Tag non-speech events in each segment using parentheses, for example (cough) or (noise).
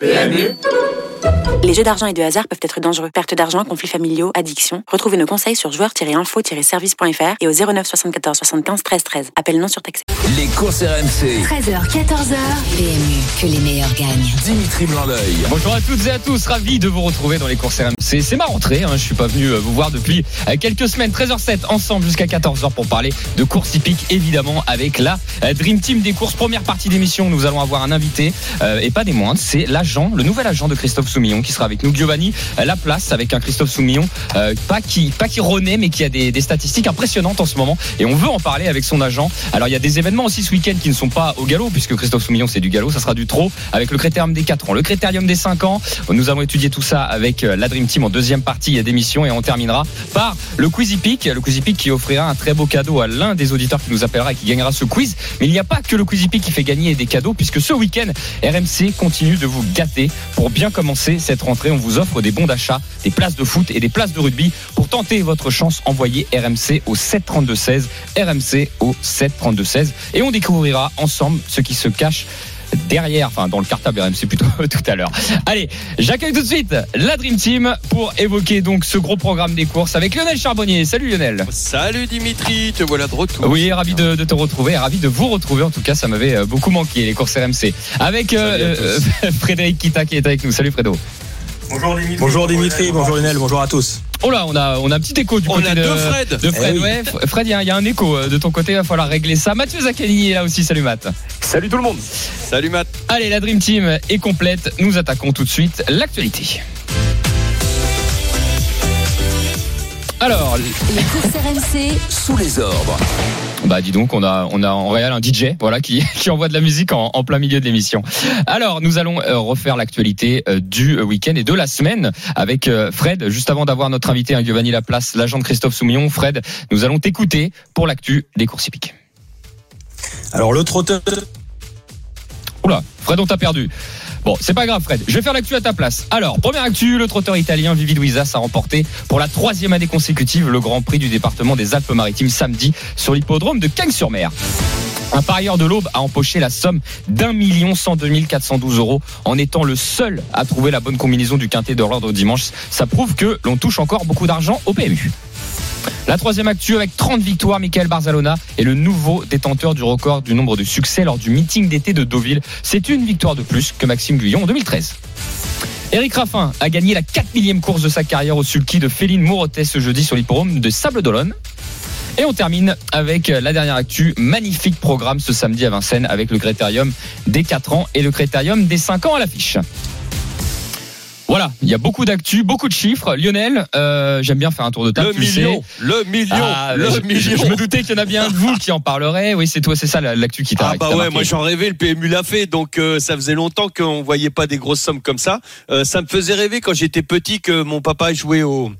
PMU Les jeux d'argent et de hasard peuvent être dangereux. Perte d'argent, conflits familiaux, addiction. Retrouvez nos conseils sur joueurs-info-service.fr et au 09 74 75 13 13. Appel non surtaxé. Les courses RMC. 13h, 14h. PMU, que les meilleurs gagnent. Dimitri Blanc-L'œil. Bonjour à toutes et à tous, ravi de vous retrouver dans les courses RMC. C'est ma rentrée, hein, je suis pas venu euh, vous voir depuis euh, quelques semaines. 13h07 ensemble jusqu'à 14h pour parler de courses hippiques, évidemment avec la euh, Dream Team des courses. Première partie d'émission, nous allons avoir un invité euh, et pas des moindres, c'est l'agent, le nouvel agent de Christophe Soumillon qui sera avec nous. Giovanni euh, La Place avec un Christophe Soumillon, euh, pas qui pas qui renaît mais qui a des, statistiques impressionnantes en ce moment et on veut en parler avec son agent. Alors il y a des événements aussi ce week-end qui ne sont pas au galop puisque Christophe Soumillon c'est du galop, ça sera du trot avec le critérium des 4 ans, le critérium des 5 ans. Nous allons étudier tout ça avec euh, la Dream Team en deuxième partie d'émission et on terminera par le Quiz Hippique, le Quiz Hippique qui offrira un très beau cadeau à l'un des auditeurs qui nous appellera et qui gagnera ce quiz. Mais il n'y a pas que le Quiz Hippique qui fait gagner des cadeaux puisque ce week-end RMC continue de vous gâter pour bien commencer cette rentrée. On vous offre des bons d'achat, des places de foot et des places de rugby pour tenter votre chance. Envoyez RMC au 732 16, RMC au 732 16 et on découvrira ensemble ce qui se cache derrière, enfin dans le cartable RMC plutôt (laughs) tout à l'heure. Allez, j'accueille tout de suite la Dream Team pour évoquer donc ce gros programme des courses avec Lionel Charbonnier. Salut Lionel. Salut Dimitri, te voilà de retour. Oui, ravi de, de te retrouver, ravi de vous retrouver. En tout cas, ça m'avait euh, beaucoup manqué les courses RMC. Avec euh, euh, (laughs) Frédéric Kita qui est avec nous. Salut Fredo. Bonjour Dimitri, bonjour Lionel, bonjour à tous. Oh là, on a, on a un petit écho du On côté a de, deux Fred. de Fred. Eh oui. Ouais, F- Fred, il y, a- il y a un écho euh, de ton côté, il va falloir régler ça. Mathieu Zaccani est là aussi. Salut Matt. Salut tout le monde. Salut Matt. Allez, la Dream Team est complète. Nous attaquons tout de suite l'actualité. Alors, Les courses RMC, Sous les ordres. Bah dis donc, on a on a en réel un DJ voilà qui (laughs) qui envoie de la musique en, en plein milieu de l'émission. Alors nous allons euh, refaire l'actualité euh, du euh, week-end et de la semaine avec Fred. Juste avant d'avoir notre invité, hein, Giovanni Laplace, l'agent de Christophe Soumillon. Fred, nous allons t'écouter pour l'actu des courses hippiques. Alors le trotteur, Oula, Fred, on t'a perdu. Bon, c'est pas grave, Fred. Je vais faire l'actu à ta place. Alors, première actu, le trotteur italien Vivi Luisas a remporté pour la troisième année consécutive le Grand Prix du département des Alpes-Maritimes samedi sur l'hippodrome de Cagnes-sur-Mer. Un parieur de l'Aube a empoché la somme d'un million cent deux mille quatre cent douze euros en étant le seul à trouver la bonne combinaison du quintet de l'ordre dimanche. Ça prouve que l'on touche encore beaucoup d'argent au PMU. La troisième actu avec 30 victoires, Michael Barzalona est le nouveau détenteur du record du nombre de succès lors du meeting d'été de Deauville. C'est une victoire de plus que Maxime Guyon en 2013. Eric Raffin a gagné la 4 millième course de sa carrière au sulky de Féline Morotet ce jeudi sur l'hipporome de Sable d'Olonne. Et on termine avec la dernière actu. Magnifique programme ce samedi à Vincennes avec le critérium des 4 ans et le critérium des 5 ans à l'affiche. Voilà, il y a beaucoup d'actu, beaucoup de chiffres. Lionel, euh, j'aime bien faire un tour de table. Le million, le million, Ah, le je, million. je me doutais qu'il y en a bien un de vous qui en parlerait. Oui, c'est toi, c'est ça la- l'actu qui t'a Ah bah ouais, moi j'en rêvais, le PMU l'a fait, donc euh, ça faisait longtemps qu'on voyait pas des grosses sommes comme ça. Euh, ça me faisait rêver quand j'étais petit que mon papa jouait au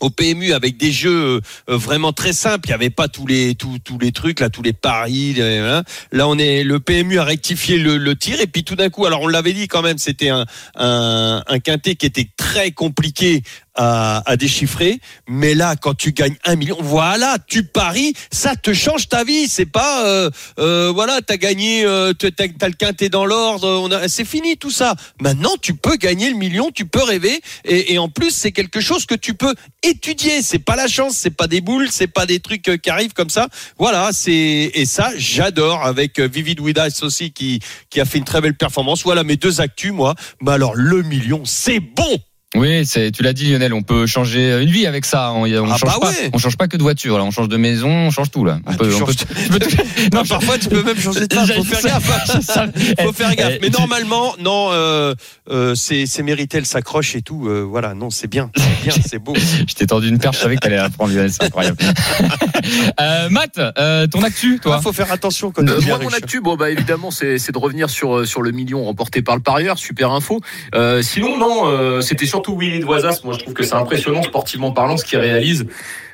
au PMU avec des jeux euh, vraiment très simples, il n'y avait pas tous les tous, tous les trucs là, tous les paris. hein. Là, on est le PMU a rectifié le, le tir et puis tout d'un coup, alors on l'avait dit quand même, c'était un, un un quintet qui était très compliqué à, à déchiffrer. Mais là, quand tu gagnes un million, voilà, tu paries, ça te change ta vie. C'est pas, euh, euh, voilà, t'as gagné, euh, t'as, t'as le quintet dans l'ordre, c'est fini tout ça. Maintenant, tu peux gagner le million, tu peux rêver, et, et en plus, c'est quelque chose que tu peux étudier. C'est pas la chance, c'est pas des boules, c'est pas des trucs euh, qui arrivent comme ça. Voilà, c'est et ça, j'adore avec euh, Vivid Widas aussi qui qui a fait une très belle performance. Voilà mes deux actus, moi. Mais alors le million, c'est bon. Oui, c'est, tu l'as dit Lionel, on peut changer une vie avec ça. On, on Ah change bah pas, ouais. on change pas que de voiture, là. on change de maison, on change tout là. On Ah, peut- tu on peut- tu peux tout- (laughs) Non, parfois tu peux même changer de femme. Faut faire gaffe. Faut faire gaffe. (laughs) Mais normalement, non, euh, euh, c'est c'est mérité, elle s'accroche et tout. euh, voilà, non, c'est bien, c'est bien, (laughs) c'est beau. Je t'ai tendu une perche, je savais que t'allais la prendre Lionel, c'est incroyable. euh, Matt, euh, ton actu, toi Il faut faire attention quand Euh, moi, mon actu, bon, bah, évidemment, c'est c'est de revenir sur, euh, sur le million remporté par le parieur. Super info. Euh, sinon, non, euh, c'était surtout Willy Doisas. Moi, je trouve que c'est impressionnant, sportivement parlant, ce qu'il réalise.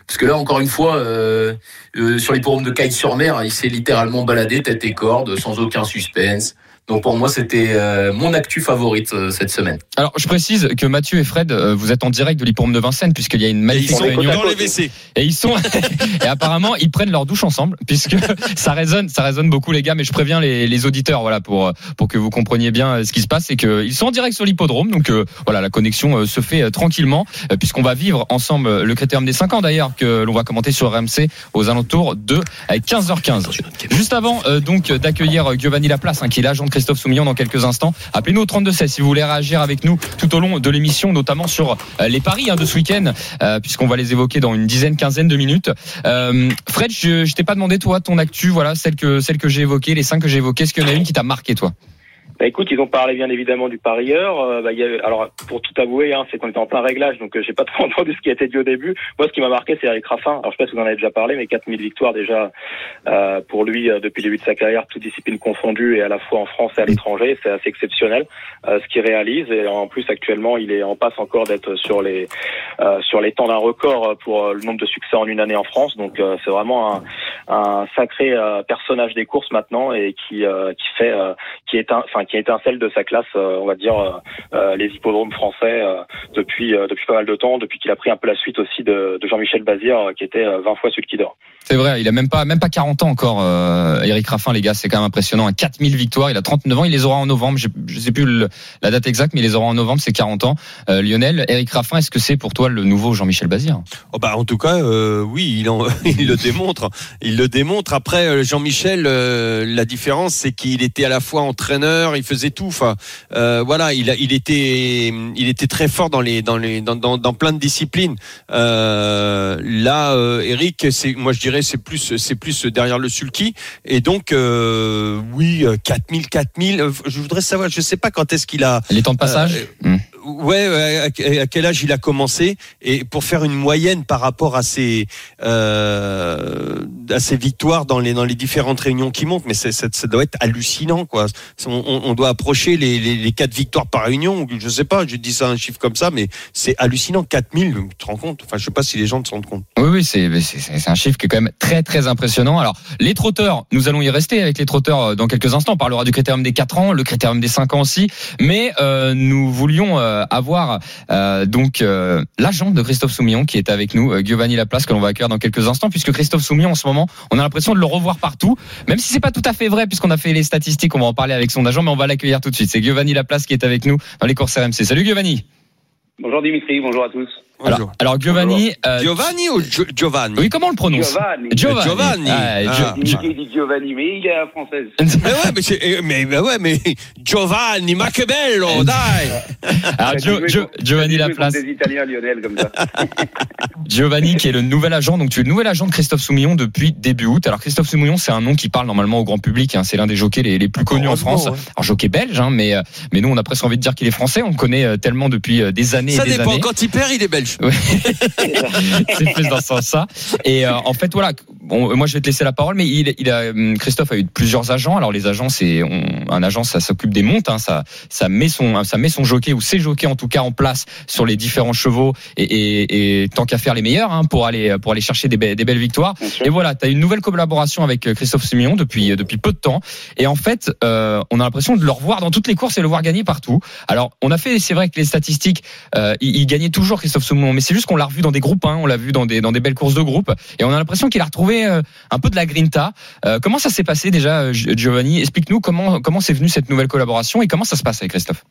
Parce que là, encore une fois, euh, euh, sur les forums de Cagnes-sur-Mer, il s'est littéralement baladé tête et corde, sans aucun suspense. Donc pour moi, c'était euh, mon actu favorite euh, cette semaine. Alors, je précise que Mathieu et Fred, euh, vous êtes en direct de l'hippodrome de Vincennes, puisqu'il y a une Et ils magnifique sont réunion. dans les WC. Et ils sont (laughs) et apparemment ils prennent leur douche ensemble puisque (laughs) ça résonne ça résonne beaucoup les gars mais je préviens les, les auditeurs voilà pour pour que vous compreniez bien euh, ce qui se passe c'est que ils sont en direct sur l'hippodrome donc euh, voilà la connexion euh, se fait euh, tranquillement euh, puisqu'on va vivre ensemble euh, le critérium des 5 ans d'ailleurs que l'on va commenter sur RMC aux alentours de euh, 15h15 juste avant euh, donc d'accueillir euh, Giovanni Laplace hein, qui est l'agent de Christophe Soumillon dans quelques instants appelez-nous au 32 16 si vous voulez réagir avec nous tout au long de l'émission notamment sur euh, les paris hein, de ce week-end euh, puisqu'on va les évoquer dans une dizaine, quinzaine de minutes. Euh, Fred, je, je t'ai pas demandé toi ton actu, voilà celle que celle que j'ai évoquée, les cinq que j'ai évoquées. Est-ce qu'il y en a une qui t'a marqué toi? Bah écoute, ils ont parlé bien évidemment du parieur. Euh, bah, y alors pour tout avouer, hein, c'est qu'on était en plein réglage, donc euh, j'ai pas trop (laughs) entendu ce qui a été dit au début. Moi, ce qui m'a marqué, c'est Eric Raffin. Alors je sais pas si vous en avez déjà parlé, mais 4000 victoires déjà euh, pour lui euh, depuis le début de sa carrière, toutes disciplines confondues et à la fois en France et à l'étranger, c'est assez exceptionnel euh, ce qu'il réalise. Et en plus actuellement, il est en passe encore d'être sur les euh, sur les temps d'un record pour le nombre de succès en une année en France. Donc c'est vraiment un, un sacré personnage des courses maintenant et qui qui fait qui est un, enfin qui étincelle de sa classe, euh, on va dire euh, euh, les hippodromes français euh, depuis euh, depuis pas mal de temps, depuis qu'il a pris un peu la suite aussi de, de Jean-Michel Bazir euh, qui était euh, 20 fois celui qui dort. C'est vrai, il a même pas même pas 40 ans encore. Euh, Eric Raffin, les gars, c'est quand même impressionnant. 4000 victoires, il a 39 ans, il les aura en novembre. Je, je sais plus le- la date exacte, mais il les aura en novembre, c'est 40 ans. Euh, Lionel, Eric Raffin, est-ce que c'est pour toi le nouveau Jean-Michel Bazir? Oh bah en tout cas, euh, oui, il, en- (laughs) il le démontre. Il le démontre. Après, Jean-Michel, euh, la différence, c'est qu'il était à la fois entraîneur, il faisait tout. Enfin, euh, voilà, il, il était, il était très fort dans les, dans les, dans, dans, dans plein de disciplines. Euh, là, euh, Eric, c'est, moi je dirais, c'est plus, c'est plus derrière le sulky. Et donc, oui, euh, 4000, 4000. euh, Je voudrais savoir, je sais pas quand est-ce qu'il a. Les temps de passage Hmm. Ouais, à, à quel âge il a commencé et pour faire une moyenne par rapport à ses à ses victoires dans les dans les différentes réunions qui montent, mais ça doit être hallucinant quoi. On, on- on doit approcher les, les, les quatre victoires par réunion, je sais pas, je dis ça un chiffre comme ça, mais c'est hallucinant, 4000, tu te rends compte? Enfin, je sais pas si les gens se rendent compte. Oui, oui, c'est un chiffre qui est quand même très très impressionnant. Alors, les trotteurs, nous allons y rester avec les trotteurs euh, dans quelques instants. On parlera du critérium des 4 ans, le critérium des 5 ans aussi. Mais euh, nous voulions euh, avoir donc l'agent de Christophe Soumillon qui est avec nous, Giovanni Laplace, que l'on va accueillir dans quelques instants, puisque Christophe Soumillon en ce moment, on a l'impression de le revoir partout, même si c'est pas tout à fait vrai, puisqu'on a fait les statistiques, on va en parler avec son agent, mais va l'accueillir tout de suite. C'est Giovanni Laplace qui est avec nous dans les courses RMC. Salut Giovanni. Bonjour Dimitri, bonjour à tous. Alors, alors Giovanni, euh, Giovanni ou Gio- Giovanni? Oui, comment on le prononce? Giovanni. Giovanni. Giovanni. Ah, Ah. Gio- Il dit Giovanni, mais il est à la française. (laughs) Mais ouais, mais, c'est- mais, mais ouais, mais Giovanni, ma bello, (laughs) dai. Alors, Gio- Gio- Giovanni Laplace. Des Italiens Lionel comme ça. (laughs) Giovanni qui est le nouvel agent. Donc tu es le nouvel agent de Christophe Soumillon depuis début août. Alors Christophe Soumillon, c'est un nom qui parle normalement au grand public. hein. C'est l'un des jockeys les, les plus connus en France. ouais. Alors jockey belge, hein, mais euh, mais nous on a presque envie de dire qu'il est français. On le connaît euh, tellement depuis euh, des années Ça et des dépend. années. Quand il perd, il est belge. (laughs) c'est plus dans ce sens-là. Et euh, en fait, voilà. Bon, moi, je vais te laisser la parole, mais il, il a, hum, Christophe a eu plusieurs agents. Alors, les agents, c'est un agent, ça s'occupe des montes, hein, ça, ça met son, ça met son jockey ou ses jockeys en tout cas en place sur les différents chevaux et, et, et tant qu'à faire les meilleurs hein, pour aller pour aller chercher des, be- des belles victoires. Et voilà, tu as une nouvelle collaboration avec euh, Christophe Simillon depuis euh, depuis peu de temps. Et en fait, euh, on a l'impression de le revoir dans toutes les courses et le voir gagner partout. Alors, on a fait, c'est vrai que les statistiques, euh, il, il gagnait toujours Christophe Simillon, mais c'est juste qu'on l'a revu dans des groupes, hein, on l'a vu dans des dans des belles courses de groupe, et on a l'impression qu'il a retrouvé euh, un peu de la grinta. Euh, comment ça s'est passé déjà, euh, Gi- Giovanni? Explique-nous comment comment c'est venu cette nouvelle collaboration et comment ça se passe avec Christophe?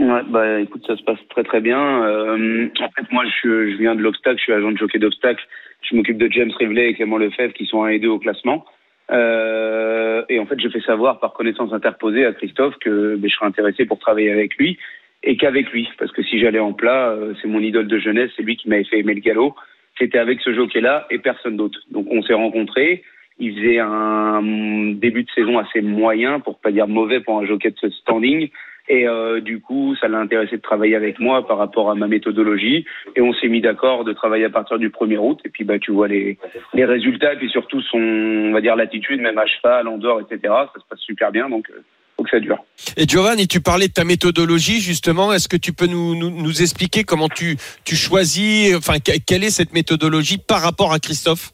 Ouais, bah écoute, ça se passe très très bien. En fait, moi, je, viens de l'obstacle, je suis agent de jockey d'obstacle. Je m'occupe de James Rivelet et Clément Lefebvre qui sont 1 et 2 au classement. Et en fait, je fais savoir par connaissance interposée à Christophe que ben, je serais intéressé pour travailler avec lui et qu'avec lui. Parce que si j'allais en plat, c'est mon idole de jeunesse, c'est lui qui m'avait fait aimer le galop. C'était avec ce jockey-là et personne d'autre. Donc on s'est rencontrés. Il faisait un début de saison assez moyen, pour pas dire mauvais pour un jockey de ce standing. Et euh, du coup, ça l'a intéressé de travailler avec moi par rapport à ma méthodologie. Et on s'est mis d'accord de travailler à partir du 1er août. Et puis, bah, tu vois les, les résultats, et puis surtout son, on va dire, l'attitude, même à cheval, en dehors, etc. Ça se passe super bien, donc euh, faut que ça dure. Et Giovanni, tu parlais de ta méthodologie justement. Est-ce que tu peux nous, nous, nous expliquer comment tu, tu choisis, enfin que- quelle est cette méthodologie par rapport à Christophe?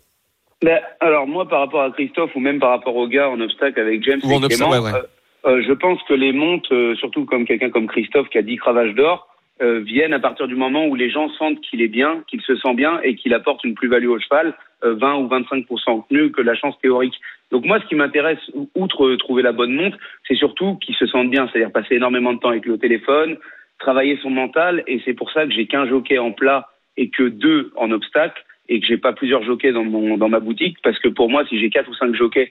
Ben, alors moi, par rapport à Christophe ou même par rapport au gars en obstacle avec James Ou en et Clément, obstacle, ouais, ouais. euh, Euh, je pense que les montes, euh, surtout comme quelqu'un comme Christophe qui a 10 cravages d'or, euh, viennent à partir du moment où les gens sentent qu'il est bien, qu'il se sent bien et qu'il apporte une plus-value au cheval, euh, 20 ou 25% mieux que la chance théorique. Donc moi, ce qui m'intéresse, ou- outre euh, trouver la bonne montre, c'est surtout qu'il se sente bien, c'est-à-dire passer énormément de temps avec au téléphone, travailler son mental, et c'est pour ça que j'ai qu'un jockey en plat et que deux en obstacle, et que j'ai pas plusieurs jockeys dans mon dans ma boutique, parce que pour moi, si j'ai quatre ou cinq jockeys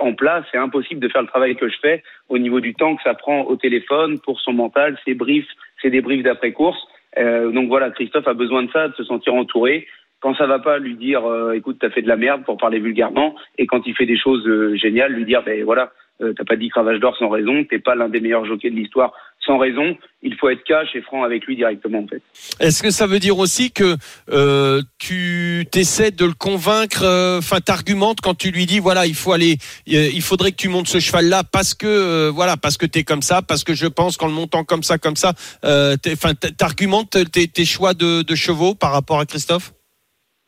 en plat, c'est impossible de faire le travail que je fais au niveau du temps que ça prend au téléphone pour son mental, ses briefs, ses débriefs d'après course. Euh, donc voilà, Christophe a besoin de ça, de se sentir entouré. Quand ça va pas, lui dire, euh, écoute, t'as fait de la merde pour parler vulgairement. Et quand il fait des choses euh, géniales, lui dire, ben voilà, euh, t'as pas dit cravache d'or sans raison, t'es pas l'un des meilleurs jockeys de l'histoire sans raison. Il faut être cash et franc avec lui directement, en fait. Est-ce que ça veut dire aussi que euh, tu t'essaies de le convaincre, euh, enfin t'argumentes quand tu lui dis voilà il faut aller, euh, il faudrait que tu montes ce cheval là parce que euh, voilà parce que t'es comme ça, parce que je pense qu'en le montant comme ça comme ça, euh, enfin t'argumentes tes, tes choix de, de chevaux par rapport à Christophe?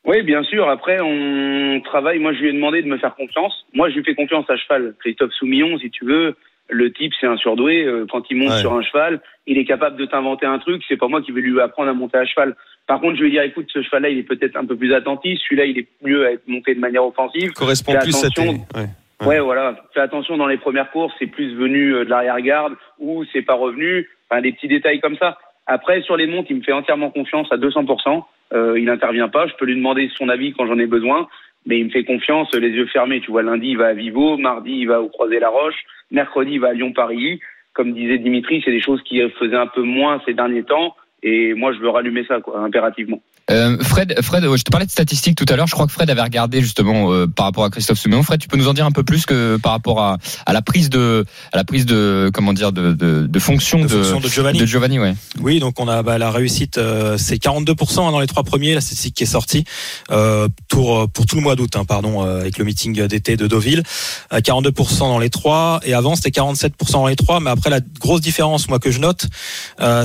Oui, bien sûr. Après, on travaille. Moi, je lui ai demandé de me faire confiance. Moi, je lui fais confiance à cheval. Christophe Soumillon, si tu veux, le type, c'est un surdoué. Euh, Quand il monte Ouais. sur un cheval, il est capable de t'inventer un truc. C'est pas moi qui vais lui apprendre à monter à cheval. Par contre, je vais dire, écoute, ce cheval-là, il est peut-être un peu plus attentif. Celui-là, il est mieux à être monté de manière offensive. Correspond Fais plus à tes. attention. ouais. Ouais, voilà. Fais attention dans les premières courses, c'est plus venu euh, de l'arrière-garde ou c'est pas revenu. Enfin, des petits détails comme ça. Après, sur les montes, il me fait entièrement confiance à 200%. Euh, il intervient pas. Je peux lui demander son avis quand j'en ai besoin. Mais il me fait confiance, les yeux fermés. Tu vois, lundi, il va à Vivo. Mardi, il va au Croisé-la-Roche. Mercredi, va à Lyon-Paris. Comme disait Dimitri, c'est des choses qui faisaient un peu moins ces derniers temps. Et moi, je veux rallumer ça, impérativement. Euh, Fred, Fred, euh, je te parlais de statistiques tout à l'heure. Je crois que Fred avait regardé justement euh, par rapport à Christophe Soumillon. Fred, tu peux nous en dire un peu plus que par rapport à, à la prise de, à la prise de, comment dire, de, de, de fonction De de, fonction de Giovanni. de Giovanni, ouais. Oui, donc on a bah, la réussite, euh, c'est 42% hein, dans les trois premiers, la statistique qui est sortie pour pour tout le mois d'août, hein, pardon, avec le meeting d'été de Deauville, Euh, 42% dans les trois et avant c'était 47% dans les trois, mais après la grosse différence, moi que je note,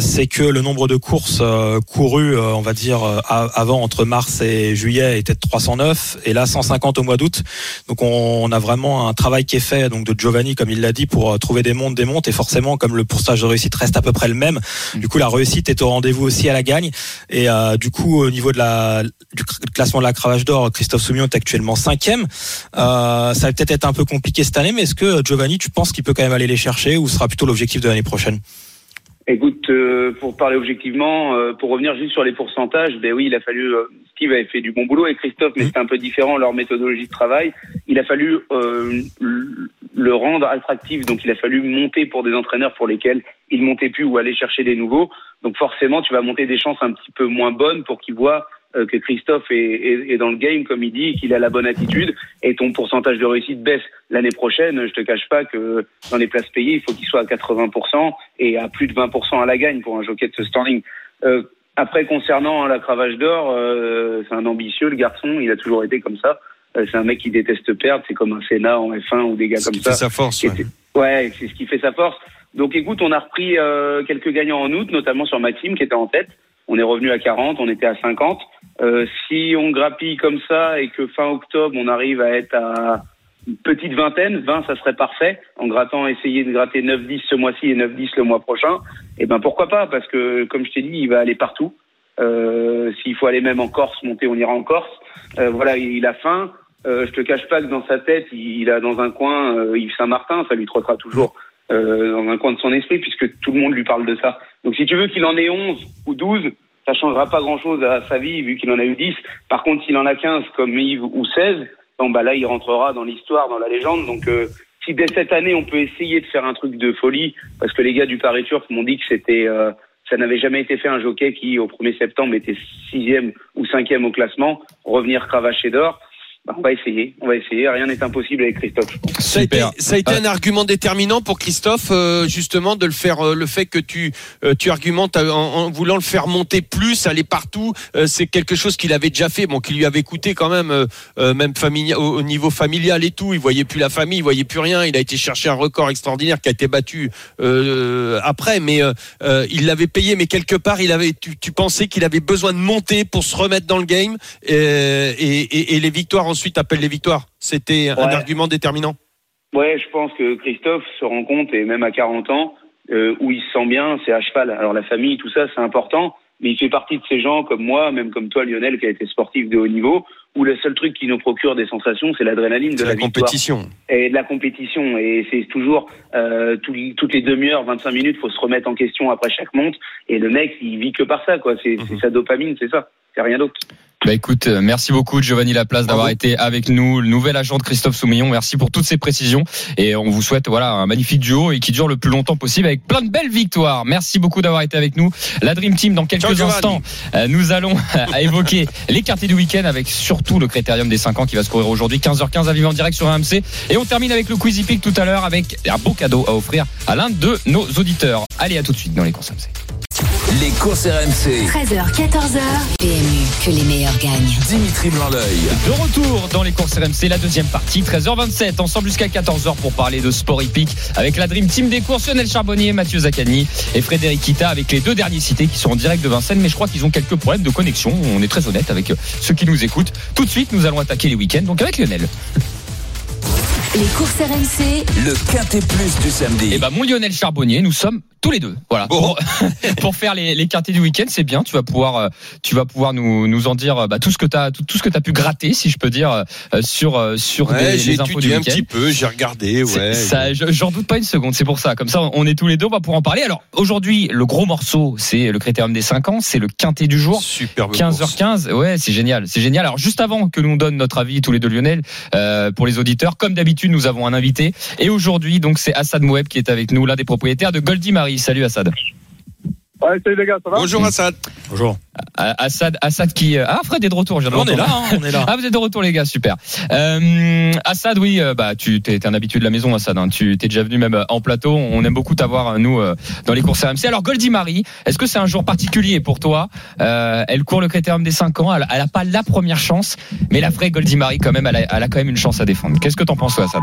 c'est que le nombre de courses courues, on va dire avant entre mars et juillet était de 309 et là 150 au mois d'août. Donc on, a vraiment un travail qui est fait donc de Giovanni comme il l'a dit pour euh, trouver des montes, des montes et forcément comme le pourcentage de réussite reste à peu près le même, du coup la réussite est au rendez-vous aussi à la gagne et euh, du coup au niveau de la du classement de la cravache d'or, Christophe Soumillon est actuellement cinquième. Euh, ça va peut-être être un peu compliqué cette année, mais est-ce que Giovanni, tu penses qu'il peut quand même aller les chercher ou sera plutôt l'objectif de l'année prochaine? Écoute, euh, pour parler objectivement, euh, pour revenir juste sur les pourcentages, ben oui, il a fallu. euh, Steve avait fait du bon boulot et Christophe, mais c'était un peu différent leur méthodologie de travail. Il a fallu euh, le- rendre attractif, donc il a fallu monter pour des entraîneurs pour lesquels il montait plus ou aller chercher des nouveaux. Donc forcément, tu vas monter des chances un petit peu moins bonnes pour qu'ils voient que Christophe est, est- est dans le game, comme il dit, qu'il a la bonne attitude, et ton pourcentage de réussite baisse l'année prochaine. Je te cache pas que dans les places payées, il faut qu'il soit à 80% et à plus de 20% à la gagne pour un jockey de ce standing. Euh, après, concernant la cravache d'or, euh, c'est un ambitieux, le garçon, il a toujours été comme ça. Euh, c'est un mec qui déteste perdre, c'est comme un Sénat en F1 ou des gars Ce comme qui ça. fait sa force. qui Ouais, c'est ce qui fait sa force. Donc écoute, on a repris euh, quelques gagnants en août, notamment sur Maxime qui était en tête. On est revenu à 40, on était à 50. Euh, si on grappille comme ça et que fin octobre, on arrive à être à une petite vingtaine, 20 ça serait parfait, en grattant, essayer de gratter 9-10 ce mois-ci et 9-10 le mois prochain, et ben pourquoi pas, parce que comme je t'ai dit, il va aller partout. Euh, S'il faut aller même en Corse, monter, on ira en Corse. Euh, voilà, il a faim. Euh, je te cache pas que dans sa tête, il, il a dans un coin euh, Yves Saint-Martin, ça lui trottera toujours euh, dans un coin de son esprit, puisque tout le monde lui parle de ça. Donc si tu veux qu'il en ait 11 ou 12, ça changera pas grand-chose à sa vie, vu qu'il en a eu 10. Par contre, s'il en a 15 comme Yves ou 16, bon, bah là, il rentrera dans l'histoire, dans la légende. Donc euh, si dès cette année, on peut essayer de faire un truc de folie, parce que les gars du Paris Turf m'ont dit que c'était... euh, ça n'avait jamais été fait un jockey qui, au 1er septembre, était sixième ou cinquième au classement, revenir cravacher d'or. Bah, on va essayer, on va essayer. Rien n'est impossible avec Christophe. je pense. Ça a été, ça a été Ah. un argument déterminant pour Christophe, euh, justement, de le faire, euh, le fait que tu, euh, tu argumentes en, en voulant le faire monter plus, aller partout. euh, c'est quelque chose qu'il avait déjà fait, bon, qui lui avait coûté quand même, euh, euh, même famili- au, au niveau familial et tout. Il voyait plus la famille, il voyait plus rien. Il a été chercher un record extraordinaire qui a été battu euh, après, mais euh, euh, il l'avait payé. Mais quelque part, il avait, tu, tu pensais qu'il avait besoin de monter pour se remettre dans le game, euh, et, et, et les victoires ensuite appellent les victoires. C'était un argument déterminant. Ouais, je pense que Christophe se rend compte, et même à 40 ans, euh, où il se sent bien, c'est à cheval. Alors la famille, tout ça, c'est important, mais il fait partie de ces gens comme moi, même comme toi, Lionel, qui a été sportif de haut niveau, où le seul truc qui nous procure des sensations, c'est l'adrénaline de la, compétition. et de la compétition. Et c'est toujours euh, toutes les demi-heures, 25 minutes, faut se remettre en question après chaque monte. Et le mec, il vit que par ça, quoi. C'est c'est sa dopamine, c'est ça. C'est rien d'autre. Bah écoute, euh, merci beaucoup Giovanni Laplace d'avoir été avec nous, le nouvel agent de Christophe Soumillon. Merci pour toutes ces précisions et on vous souhaite voilà un magnifique duo et qui dure le plus longtemps possible avec plein de belles victoires. Merci beaucoup d'avoir été avec nous. La Dream Team dans quelques Ciao, instants, euh, nous allons (laughs) évoquer les quartiers du week-end avec surtout le critérium des 5 ans qui va se courir aujourd'hui 15h15 à vivre en direct sur AMC et on termine avec le Quizy Pick tout à l'heure avec un beau cadeau à offrir à l'un de nos auditeurs. Allez à tout de suite dans les courses AMC. Les courses RMC. 13h, 14h. PMU, que les meilleurs gagnent. Dimitri Blanc-L'œil. De retour dans les courses RMC, la deuxième partie, 13h27, ensemble jusqu'à 14h pour parler de sport hippique avec la Dream Team des courses, Lionel Charbonnier, Mathieu Zaccani et Frédéric Kita avec les deux derniers cités qui sont en direct de Vincennes, mais je crois qu'ils ont quelques problèmes de connexion, on est très honnête avec ceux qui nous écoutent. Tout de suite, nous allons attaquer les week-ends, donc avec Lionel. Les courses RMC, Le quintet plus du samedi. Et ben mon Lionel Charbonnier, nous sommes tous les deux. Voilà. Bon. Pour, (laughs) pour faire les, les quartiers du week-end, c'est bien. Tu vas pouvoir, euh, tu vas pouvoir nous, nous en dire euh, bah, tout ce que tu as, tout, tout ce que tu as pu gratter, si je peux dire, euh, sur sur Ouais, des, j'ai les infos du étudié un week-end. petit peu, j'ai regardé, ouais. Ça, je- j'en doute pas une seconde. C'est pour ça. Comme ça, on est tous les deux. On va pouvoir en parler. Alors aujourd'hui, le gros morceau, c'est le critérium des 5 ans. C'est le quintet du jour. Superbe course. 15h15, ouais, c'est génial, c'est génial. Alors juste avant que nous donne notre avis tous les deux Lionel, euh, pour les auditeurs, comme d'habitude, nous avons un invité. Et aujourd'hui, donc c'est Assad Moueb qui est avec nous, l'un des propriétaires de Goldie Marie. Salut Assad. Ouais, salut les gars, ça va Bonjour Assad. Bonjour. Euh, Assad, Assad qui, euh, ah Fred est de retour. je viens de On est là, hein, on est là. (laughs) Ah, vous êtes de retour, les gars, super. Euh, Assad, oui, bah, tu t'es t'es un habitué de la maison, Assad. Hein, tu t'es déjà venu même en plateau. On aime beaucoup t'avoir, nous, dans les courses RMC. Alors, Goldie Marie, est-ce que c'est un jour particulier pour toi? Euh, Elle court le critérium des 5 ans. Elle, elle a pas la première chance, mais la vraie Goldie Marie, quand même, elle a, elle a quand même une chance à défendre. Qu'est-ce que t'en penses, toi, Assad?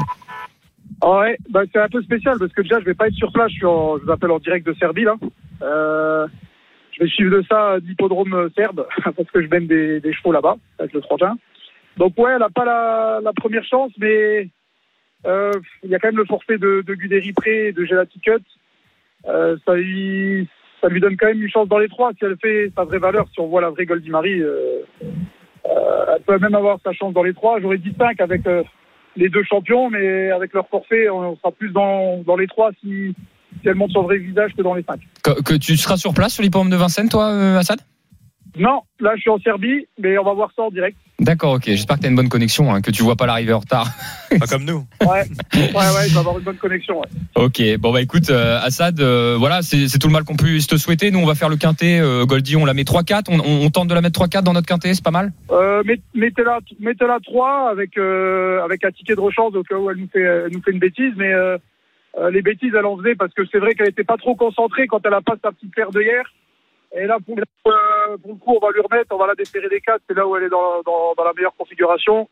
Ouais, bah, c'est un peu spécial parce que déjà, je vais pas être sur place, je, suis en, je vous appelle en direct de Serbie, là. Euh, je vais suivre de ça l'hippodrome serbe (laughs) parce que je mène des, des chevaux là-bas avec le frangin. Donc, ouais, elle a pas la, la première chance, mais euh, il y a quand même le forfait de, de Guderi Pré de Gelati Cut. Euh, ça, lui, ça lui donne quand même une chance dans les trois si elle fait sa vraie valeur, si on voit la vraie Goldie Marie. Euh, euh, elle peut même avoir sa chance dans les trois. J'aurais dit cinq avec euh, les deux champions, mais avec leur forfait, on sera plus dans, dans les trois si, si elles montrent son vrai visage que dans les cinq. que, que tu seras sur place sur l'hippodrome de Vincennes, toi, euh, Assad? Non, là je suis en Serbie, mais on va voir ça en direct. D'accord, ok. J'espère que t'as une bonne connexion, hein, que tu vois pas l'arrivée en retard. Pas (laughs) comme nous. Ouais, ouais, ouais, je vais avoir une bonne connexion. Ouais. Ok, bon bah écoute, euh, Assad, euh, voilà, c'est tout le mal qu'on puisse te souhaiter. Nous, on va faire le quintet. Euh, Goldie, on la met 3-4. On, on- on tente de la mettre 3-4 dans notre quintet, c'est pas mal? Euh, met- mettez-la, mettez-la 3 avec, euh, avec un ticket de rechange au cas où elle nous fait, elle nous fait une bêtise, mais les bêtises, elle en faisait parce que c'est vrai qu'elle était pas trop concentrée quand elle a pas sa petite paire de hier. Et là, euh, pour le coup, on va lui remettre, on va la déférer des 4, c'est là où elle est dans, dans, dans la meilleure configuration.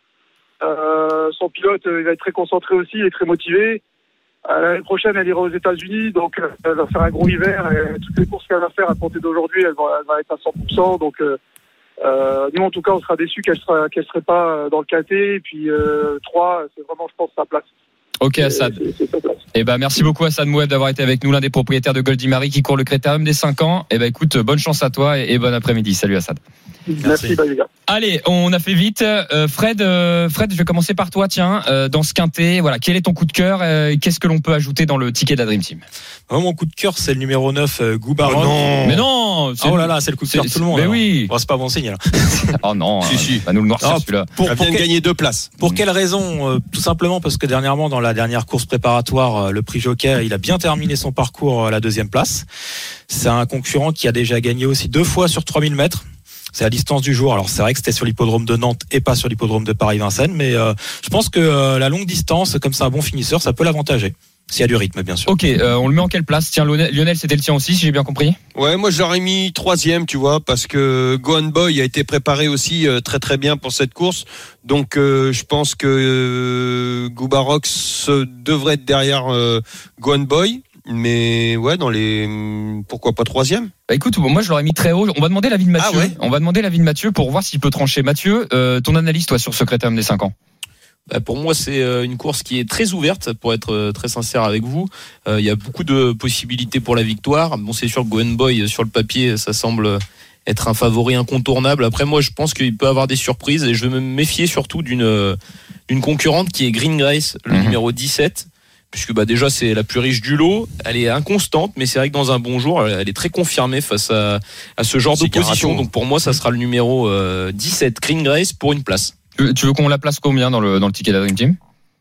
Euh, son pilote, euh, il va être très concentré aussi, il est très motivé. Euh, L'année prochaine, elle ira aux États-Unis, donc elle va faire un gros hiver. Et toutes les courses qu'elle va faire à compter d'aujourd'hui, elle va, elle va être à 100%. Donc, nous, en tout cas, on sera déçus qu'elle qu'elle serait pas dans le KT. Et puis, euh, 3, c'est vraiment, je pense, sa place. Ok, Assad. Eh ben, merci beaucoup, Assad Moueb, d'avoir été avec nous, l'un des propriétaires de Goldie Marie qui court le critérium des 5 ans. Eh ben, écoute, bonne chance à toi et, et bon après-midi. Salut, Assad. Merci. Allez, on a fait vite. Euh, Fred, euh, Fred, je vais commencer par toi. Tiens, euh, dans ce quintet, voilà, quel est ton coup de cœur euh, Qu'est-ce que l'on peut ajouter dans le ticket de la Dream Team? Mon coup de cœur, c'est le numéro 9, euh, Goubaron. Oh non. Mais non c'est- Ah, oh là là, c'est le coup de cœur de tout le monde. Mais alors. oui. Bon, c'est pas bon signe. là. (laughs) Oh non. Si, euh, si. va nous le noircir Ah, celui-là. Pour, quel- gagner deux places. Pour quelle raison Euh, Tout simplement parce que dernièrement, dans la dernière course préparatoire, euh, le prix Joker, il a bien terminé son parcours à la deuxième place. C'est un concurrent qui a déjà gagné aussi deux fois sur 3000 mètres. C'est à distance du jour. Alors c'est vrai que c'était sur l'hippodrome de Nantes et pas sur l'hippodrome de Paris-Vincennes, mais euh, je pense que euh, la longue distance, comme c'est un bon finisseur, ça peut l'avantager. S'il y a du rythme, bien sûr. Ok, euh, on le met en quelle place? Tiens, Lionel, c'était le tien aussi, si j'ai bien compris. Ouais, moi je l'aurais mis troisième, tu vois, parce que Gohan Boy a été préparé aussi euh, très très bien pour cette course. Donc euh, je pense que euh, Goubarox devrait être derrière euh, Gohan Boy. Mais ouais, dans les hum, pourquoi pas troisième? Bah écoute, bon, moi je l'aurais mis très haut. On va demander l'avis de Mathieu. Ah ouais? On va demander l'avis de Mathieu pour voir s'il peut trancher. Mathieu, euh, ton analyse toi sur ce critérium des 5 ans? Bah, pour moi, c'est euh, une course qui est très ouverte, pour être euh, très sincère avec vous. Euh, Il y a beaucoup de possibilités pour la victoire. Bon, c'est sûr que Gwen Boy, euh, sur le papier, ça semble être un favori incontournable. Après, moi, je pense qu'il peut avoir des surprises et je vais me méfier surtout d'une euh, concurrente qui est Green Grace, le Mhm. numéro 17. Puisque bah déjà c'est la plus riche du lot, elle est inconstante, mais c'est vrai que dans un bon jour, elle est très confirmée face à, à ce genre d'opposition. Donc pour moi, ça sera le numéro euh, 17, Green Grace, pour une place. Tu veux- qu'on la place combien dans le, ticket de Team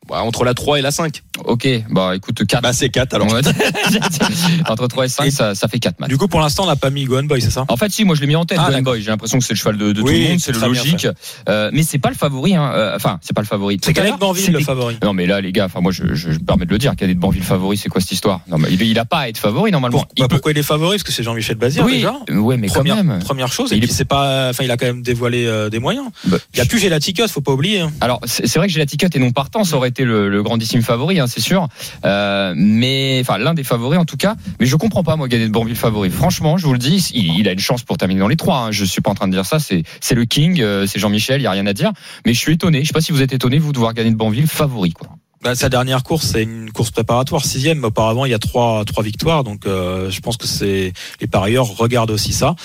Bah, entre la 3 et la 5. Ok, bah écoute, 4. Bah, c'est 4 alors. (laughs) Entre 3 et 5, ça, ça fait 4 matchs. Du coup, pour l'instant, on n'a pas mis Gohan Boy, c'est ça? En fait, si, moi je l'ai mis en tête, Ah, d'accord. Boy. J'ai l'impression que c'est le cheval de, de tout Oui, le monde, c'est le logique. Euh, mais c'est pas le favori, hein. Euh, Enfin, c'est pas le favori. C'est Cadet l'heure, Banville le favori. Non, mais là, les gars, enfin, moi, je, je, je me permets de le dire. Cadet de Banville favori, c'est quoi cette histoire? Non, mais il, il a pas à être favori normalement. Pour- il bah, peut- Pourquoi il est favori? Parce que c'est Jean-Michel Bazir oui, déjà. ouais, mais première, quand même. première chose, Il et est- c'est pas, enfin, il a quand même dévoilé euh, des moyens. Bah, Il y a plus Gelaticut, faut pas oublier. hein. Alors, c'est vrai que j'ai la ticket et non partant, ça aurait été le, grandissime favori, hein, c'est sûr. Euh, mais, enfin, l'un des favoris en tout cas. Mais je comprends pas, moi, Cadet de Banville favori. Franchement, je vous le dis, il, a une chance pour terminer dans les trois. Hein. Je suis pas en train de dire ça. C'est c'est le King, euh, c'est Jean-Michel, il y a rien à dire. Mais je suis étonné. Je sais pas si vous êtes étonné, vous, de voir gagner de Banville favori, quoi. Bah, sa dernière course, c'est une course préparatoire, sixième. Mais auparavant, il y a trois, trois victoires. Donc, euh, je pense que c'est les parieurs regardent aussi ça.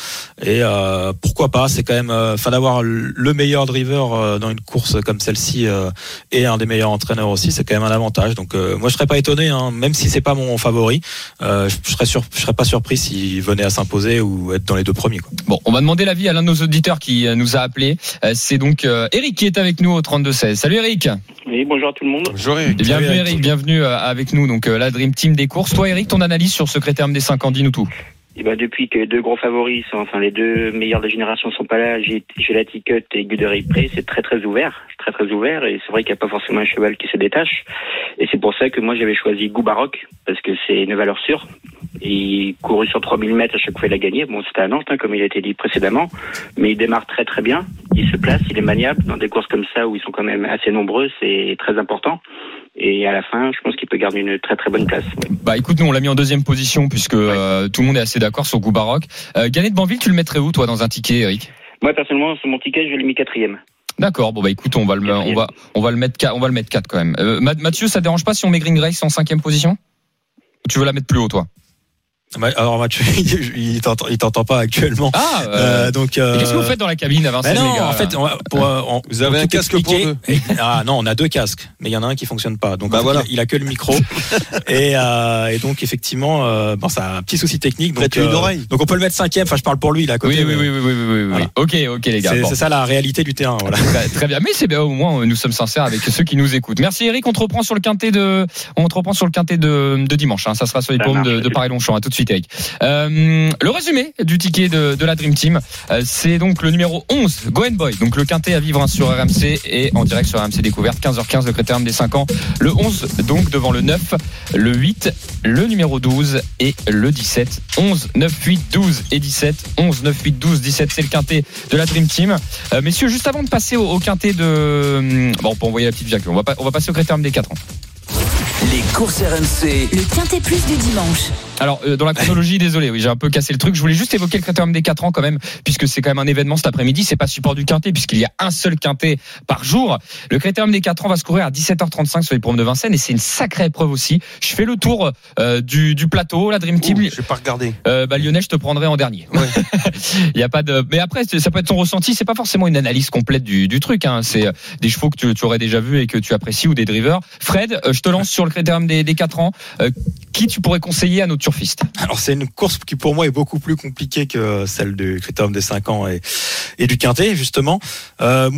Et euh, pourquoi pas? C'est quand même, euh, enfin, d'avoir le meilleur driver euh, dans une course comme celle-ci euh, et un des meilleurs entraîneurs aussi, c'est quand même un avantage. Donc, euh, moi, je serais pas étonné, hein, même si c'est pas mon favori. Euh, je serais sur, je serais pas surpris s'il venait à s'imposer ou être dans les deux premiers. Quoi. Bon, on va demander l'avis à l'un de nos auditeurs qui nous a appelé. C'est donc euh, Eric qui est avec nous au 32-16. Salut Eric Oui, bonjour à tout le monde. Et bienvenue Eric. Eric, bienvenue euh, avec nous, donc euh, la Dream Team des courses. Toi Eric, ton analyse sur ce critère des 5 ans, dis-nous tout. Et ben, depuis que les deux gros favoris, sont, enfin les deux meilleurs de la génération sont pas là, j'ai j'ai la Ticket et Gudery Pré, c'est très très ouvert, très très ouvert, et c'est vrai qu'il n'y a pas forcément un cheval qui se détache. Et c'est pour ça que moi j'avais choisi Goubaroc, parce que c'est une valeur sûre. Il couru sur 3000 mètres à chaque fois il a gagné. Bon, c'était à Nantes, hein, comme il a été dit précédemment, mais il démarre très très bien. Il se place, il est maniable dans des courses comme ça où ils sont quand même assez nombreux, c'est très important. Et à la fin, je pense qu'il peut garder une très très bonne place. oui. Bah écoute, nous on l'a mis en deuxième position puisque euh, tout le monde est assez d'accord sur Goubaroc. Euh, Gagné de Banville, tu le mettrais où toi dans un ticket Eric? Moi personnellement, sur mon ticket, je l'ai mis quatrième. D'accord, bon bah écoute, on va le on va on va le mettre on va le mettre 4 quand même. Euh, Ma- Mathieu, ça te dérange pas si on met Green Grace en cinquième position? Tu veux la mettre plus haut toi? Alors, Mathieu, (laughs) il t'entend, il t'entend pas actuellement. Ah euh, Euh, donc, euh, Qu'est-ce que vous faites dans la cabine à Vincennes non, les gars en fait, on va- pour, on- Vous avez un casque pour deux. Et- ah non, on a deux casques, mais il y en a un qui fonctionne pas. Donc Bah voilà. il, a, il a que le micro. (laughs) et, euh, et donc effectivement, euh, bon, ça a un petit souci technique. Donc, une oreille. donc on peut le mettre cinquième. Enfin, je parle pour lui là à côté. Oui, oui, mais oui, oui, oui, oui, oui, oui. Voilà. Ok, ok les gars. C'est bon. c'est ça la réalité du terrain. Voilà. Très, très bien, mais c'est bien au moins nous sommes sincères avec ceux qui nous écoutent. Merci Eric, on te reprend sur le quintet de, on te reprend sur le quintet de, de dimanche. Hein. Ça sera sur les Ça paumes de, de Paris-Longchamp. À tout de suite Euh, le résumé du ticket de, de la Dream Team, euh, c'est donc le numéro 11, Goen Boy. Donc le quintet à vivre hein, sur RMC et en direct sur RMC Découverte, 15h15 le critérium des 5 ans. Le 11 donc devant le 9, le 8, le numéro 12 et le 17. 11, 9, 8, 12 et 17. 11, 9, 8, 12, 17, c'est le quintet de la Dream Team. Euh, messieurs, juste avant de passer au, au quintet de... hum, Bon, on peut envoyer la petite virgule. On va, pas- on va passer au critérium des 4 ans. Les courses RMC. Le Quintet Plus du dimanche. Alors, euh, dans la chronologie, désolé, oui, j'ai un peu cassé le truc. Je voulais juste évoquer le critérium des 4 ans quand même, puisque c'est quand même un événement cet après-midi. C'est pas support du quintet, puisqu'il y a un seul quintet par jour. Le critérium des 4 ans va se courir à 17h35 sur les promes de Vincennes, et c'est une sacrée épreuve aussi. Je fais le tour euh, du, du plateau, la Dream Team. Je vais pas regarder. Euh, bah, Lionel, je te prendrai en dernier. (laughs) Il y a pas de. Mais après, ça peut être ton ressenti. C'est pas forcément une analyse complète du, du truc. Hein. C'est des chevaux que tu, tu aurais déjà vus et que tu apprécies ou des drivers. Fred, je te lance sur le critérium des, des 4 ans. Qui tu pourrais conseiller à nos Alors c'est une course qui pour moi est beaucoup plus compliquée que celle du critérium des 5 ans et, du quintet justement. Euh,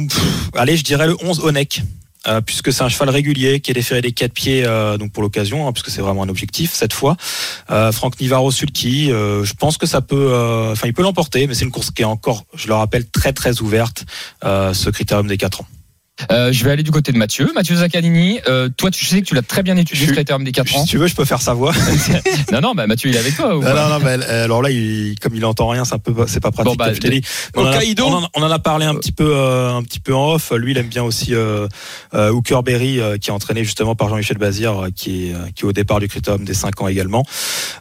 allez, je dirais le 11 Onek. Euh, puisque c'est un cheval régulier qui est déféré des quatre pieds euh, donc pour l'occasion hein, puisque c'est vraiment un objectif cette fois Franck Nivaro Sulky euh, je pense que ça peut enfin il peut l'emporter mais c'est une course qui est encore je le rappelle très très ouverte ce critérium des 4 ans Euh, Je vais aller du côté de Mathieu. Mathieu Zaccanini, euh, toi, tu sais que tu l'as très bien étudié ce critérium des 4 ans. si tu veux je peux faire sa voix (laughs) non, non, bah Mathieu, il est avec toi. Ou non, non, non, mais elle- alors là, il, comme il entend rien, c'est un peu, c'est pas pratique. Bon, bah, comme je t'ai dit. On en, a, on, en, on en a parlé un petit peu, euh, un petit peu en off. Lui, il aime bien aussi euh, euh, Hooker Berry, euh, qui est entraîné justement par Jean-Michel Bazir, euh, qui est, euh, qui est au départ du critérium des 5 ans également.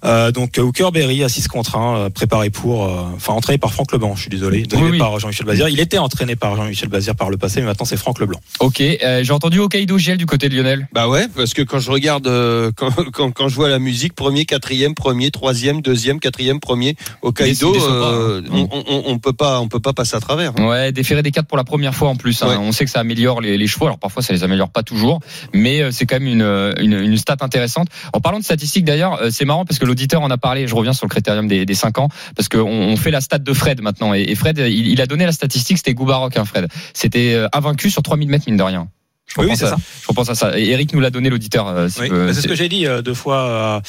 Euh, donc Hooker Berry à 6 contre 1, euh, préparé pour, euh, enfin entraîné par Franck Leban. Je suis désolé, donné Oui, oui. par Jean-Michel Bazir. Il était entraîné par Jean-Michel Bazir par le passé, mais maintenant c'est Franck blanc. Ok, euh, j'ai entendu Hokkaido Giel du côté de Lionel. Bah ouais, parce que quand je regarde, euh, quand, (laughs) quand, quand je vois la musique, premier, quatrième, premier, troisième, deuxième, quatrième, premier, est euh, hein. on, on, on peut pas, on peut pas passer à travers. hein. Ouais, déféré des 4 pour la première fois en plus. hein. Ouais. On sait que ça améliore les, les chevaux. Alors parfois ça les améliore pas toujours, mais euh, c'est quand même une, une, une stat intéressante. En parlant de statistiques d'ailleurs, c'est marrant parce que l'auditeur en a parlé. Je reviens sur le critérium des, des 5 ans parce qu'on on fait la stat de Fred maintenant. Et, et Fred, il, il a donné la statistique, c'était Goubarok, hein, Fred. C'était invaincu sur 3000 mètres mine de rien. Je Oui, repense, c'est à, ça. je repense à ça. Et Eric nous l'a donné l'auditeur. euh, si Oui, c'est ce que j'ai dit euh, deux fois à,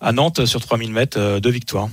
à Nantes sur 3000 mètres, euh, deux victoires.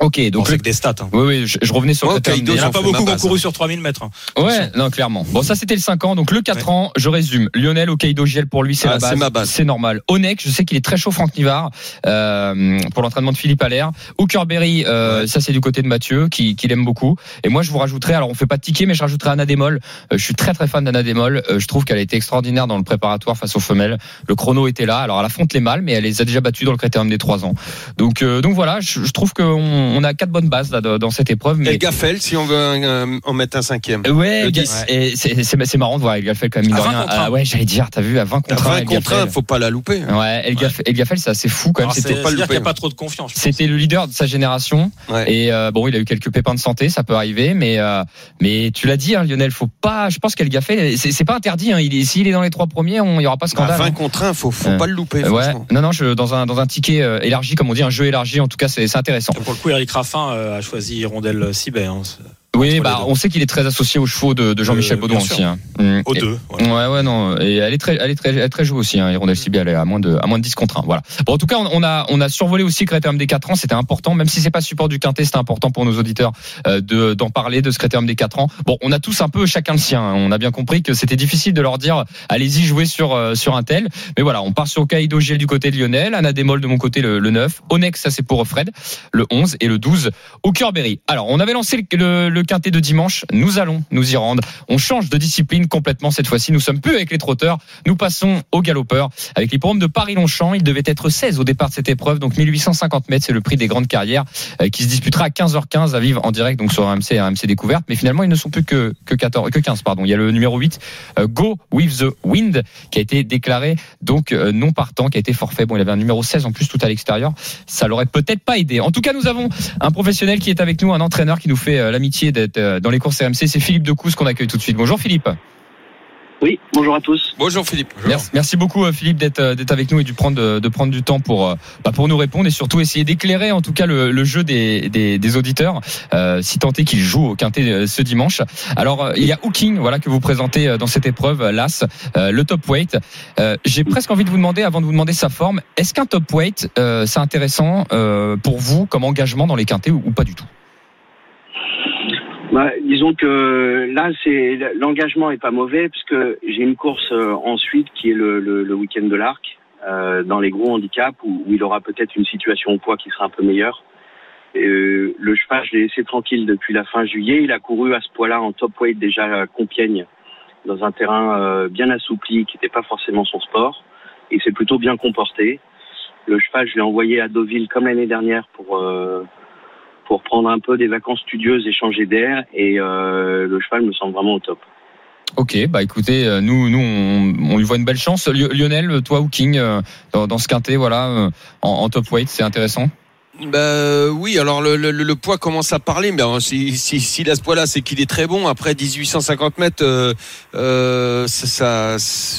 Ok, Donc c'est le- que des stats. hein. oui, oui, je, je revenais sur Ouais, le critérium Hokkaido, Il des- n'y en a Ils pas beaucoup qui ma ont base, couru hein. sur 3000 mètres. hein. Ouais, non, clairement. Bon, ça c'était le 5 ans. Donc le 4 ans, je résume. Lionel Hokkaido Giel pour lui, c'est Ah, la c'est base. ma base. C'est normal. Onek, je sais qu'il est très chaud, Franck Nivard, euh, pour l'entraînement de Philippe Allaire. Hookerberry, euh, ça c'est du côté de Mathieu, qui, qui l'aime beaucoup. Et moi je vous rajouterai, alors on fait pas de ticket, mais je rajouterai Anna Demol. Euh, je suis très très fan d'Anna Demol. Euh, je trouve qu'elle a été extraordinaire dans le préparatoire face aux femelles. Le chrono était là. Alors elle affronte les mâles, mais elle les a déjà battus dans le critérium des 3 ans. Donc, euh, donc voilà, je, je trouve qu'on on a quatre bonnes bases là, dans cette épreuve. Mais Et Gaffel, si on veut un- en mettre un cinquième. Ouais, Ga- 10. et c'est marrant de voir El Gaffel quand même mine À de 20 rien. Ah ouais, j'allais dire, t'as vu à 20 contre 1 20 El contre Gaffel. 1, faut pas la louper. Ouais, El Gaffel, El Gaffel, c'est assez fou quand même. Alors, C'était C'est pas louper, qu'il n'y a hein. pas trop de confiance. je pense. c'était le leader de sa génération Ouais. et euh, bon, il a eu quelques pépins de santé, ça peut arriver, mais euh, mais tu l'as dit, hein, Lionel, faut pas. Je pense qu'El Gaffel, c'est pas interdit. Hein, il s'il est dans les trois premiers, il y aura pas de À scandale. 20 hein. contre 1, faut, faut Euh, pas le louper. Ouais, non, non, je, dans un dans un ticket euh, élargi, comme on dit, un jeu élargi, en tout cas, c'est c'est intéressant. Pour le coup, Eric Raffin euh, a choisi Hirondelle Cibet. hein. Oui, bah, on sait qu'il est très associé aux chevaux de, de Jean-Michel Euh, Baudouin aussi. Hein. Mm. Aux Et- deux. ouais. Ouais, ouais, non. Et elle est très, elle est très, elle est très jouée aussi. Hein. Hirondelle elle est à moins de, à moins de 10 contre 1. Voilà. Bon, en tout cas, on, a, on a survolé aussi le critérium des 4 ans. C'était important, même si c'est pas support du quintet, c'était important pour nos auditeurs euh, de, d'en parler de ce critérium des 4 ans. Bon, on a tous un peu chacun le sien. hein. On a bien compris que c'était difficile de leur dire, allez-y jouer sur, euh, sur un tel. Mais voilà, on part sur Kaido Giel du côté de Lionel, Anna Demol de mon côté le, le 9, Onex, ça c'est pour Fred, le 11 et le 12 au Berry. Alors, on avait lancé le, le, le quintet de dimanche. Nous allons nous y rendre. On change de discipline complètement cette fois-ci. Nous sommes plus avec les trotteurs. Nous passons aux galopeurs. Avec l'hippodrome de Paris-Longchamp, il devait être 16 au départ de cette épreuve. Donc 1850 mètres, c'est le prix des grandes carrières euh, qui se disputera à 15h15 à vivre en direct donc sur RMC et RMC Découverte. Mais finalement, ils ne sont plus que, que 14, que 15, pardon. Il y a le numéro 8, euh, Go With The Wind, qui a été déclaré donc euh, non partant, qui a été forfait. Bon, il avait un numéro 16 en plus tout à l'extérieur. Ça l'aurait peut-être pas aidé. En tout cas, nous avons un professionnel qui est avec nous, un entraîneur qui nous fait l'amitié d'être euh, dans les courses RMC. C'est Philippe Decousse qu'on accueille tout de suite. Bonjour Philippe. Oui, bonjour à tous. Bonjour Philippe. Merci, merci beaucoup euh, Philippe d'être euh, d'être avec nous et de prendre de, de prendre du temps pour bah, pour nous répondre et surtout essayer d'éclairer en tout cas le, le jeu des, des, des auditeurs euh, si tant est qu'ils jouent au quintet ce dimanche. Alors il y a Hooking voilà que vous présentez dans cette épreuve l'as euh, le top weight. Euh, J'ai presque envie de vous demander avant de vous demander sa forme est-ce qu'un top weight euh, c'est intéressant euh, pour vous comme engagement dans les quintets ou, ou pas du tout? Bah, disons que là, c'est l'engagement est pas mauvais parce que j'ai une course euh, ensuite qui est le, le, le week-end de l'Arc euh, dans les gros handicaps où, où il aura peut-être une situation au poids qui sera un peu meilleure. Euh, le cheval, je l'ai laissé tranquille depuis la fin juillet. Il a couru à ce poids-là en top weight déjà à Compiègne dans un terrain euh, bien assoupli qui n'était pas forcément son sport. Il s'est plutôt bien comporté. Le cheval, je l'ai envoyé à Deauville comme l'année dernière pour euh, pour prendre un peu des vacances studieuses et changer d'air. Et euh, le cheval me semble vraiment au top. Ok, bah écoutez, euh, nous, nous, on, on lui voit une belle chance. Lio- Lionel, toi ou King, euh, dans, ce quintet, voilà, en, en top weight, c'est intéressant? Bah euh, oui, alors le, poids commence à parler, mais si, si, s'il a ce poids-là, c'est qu'il est très bon. Après 1850 mètres, euh, euh, ça,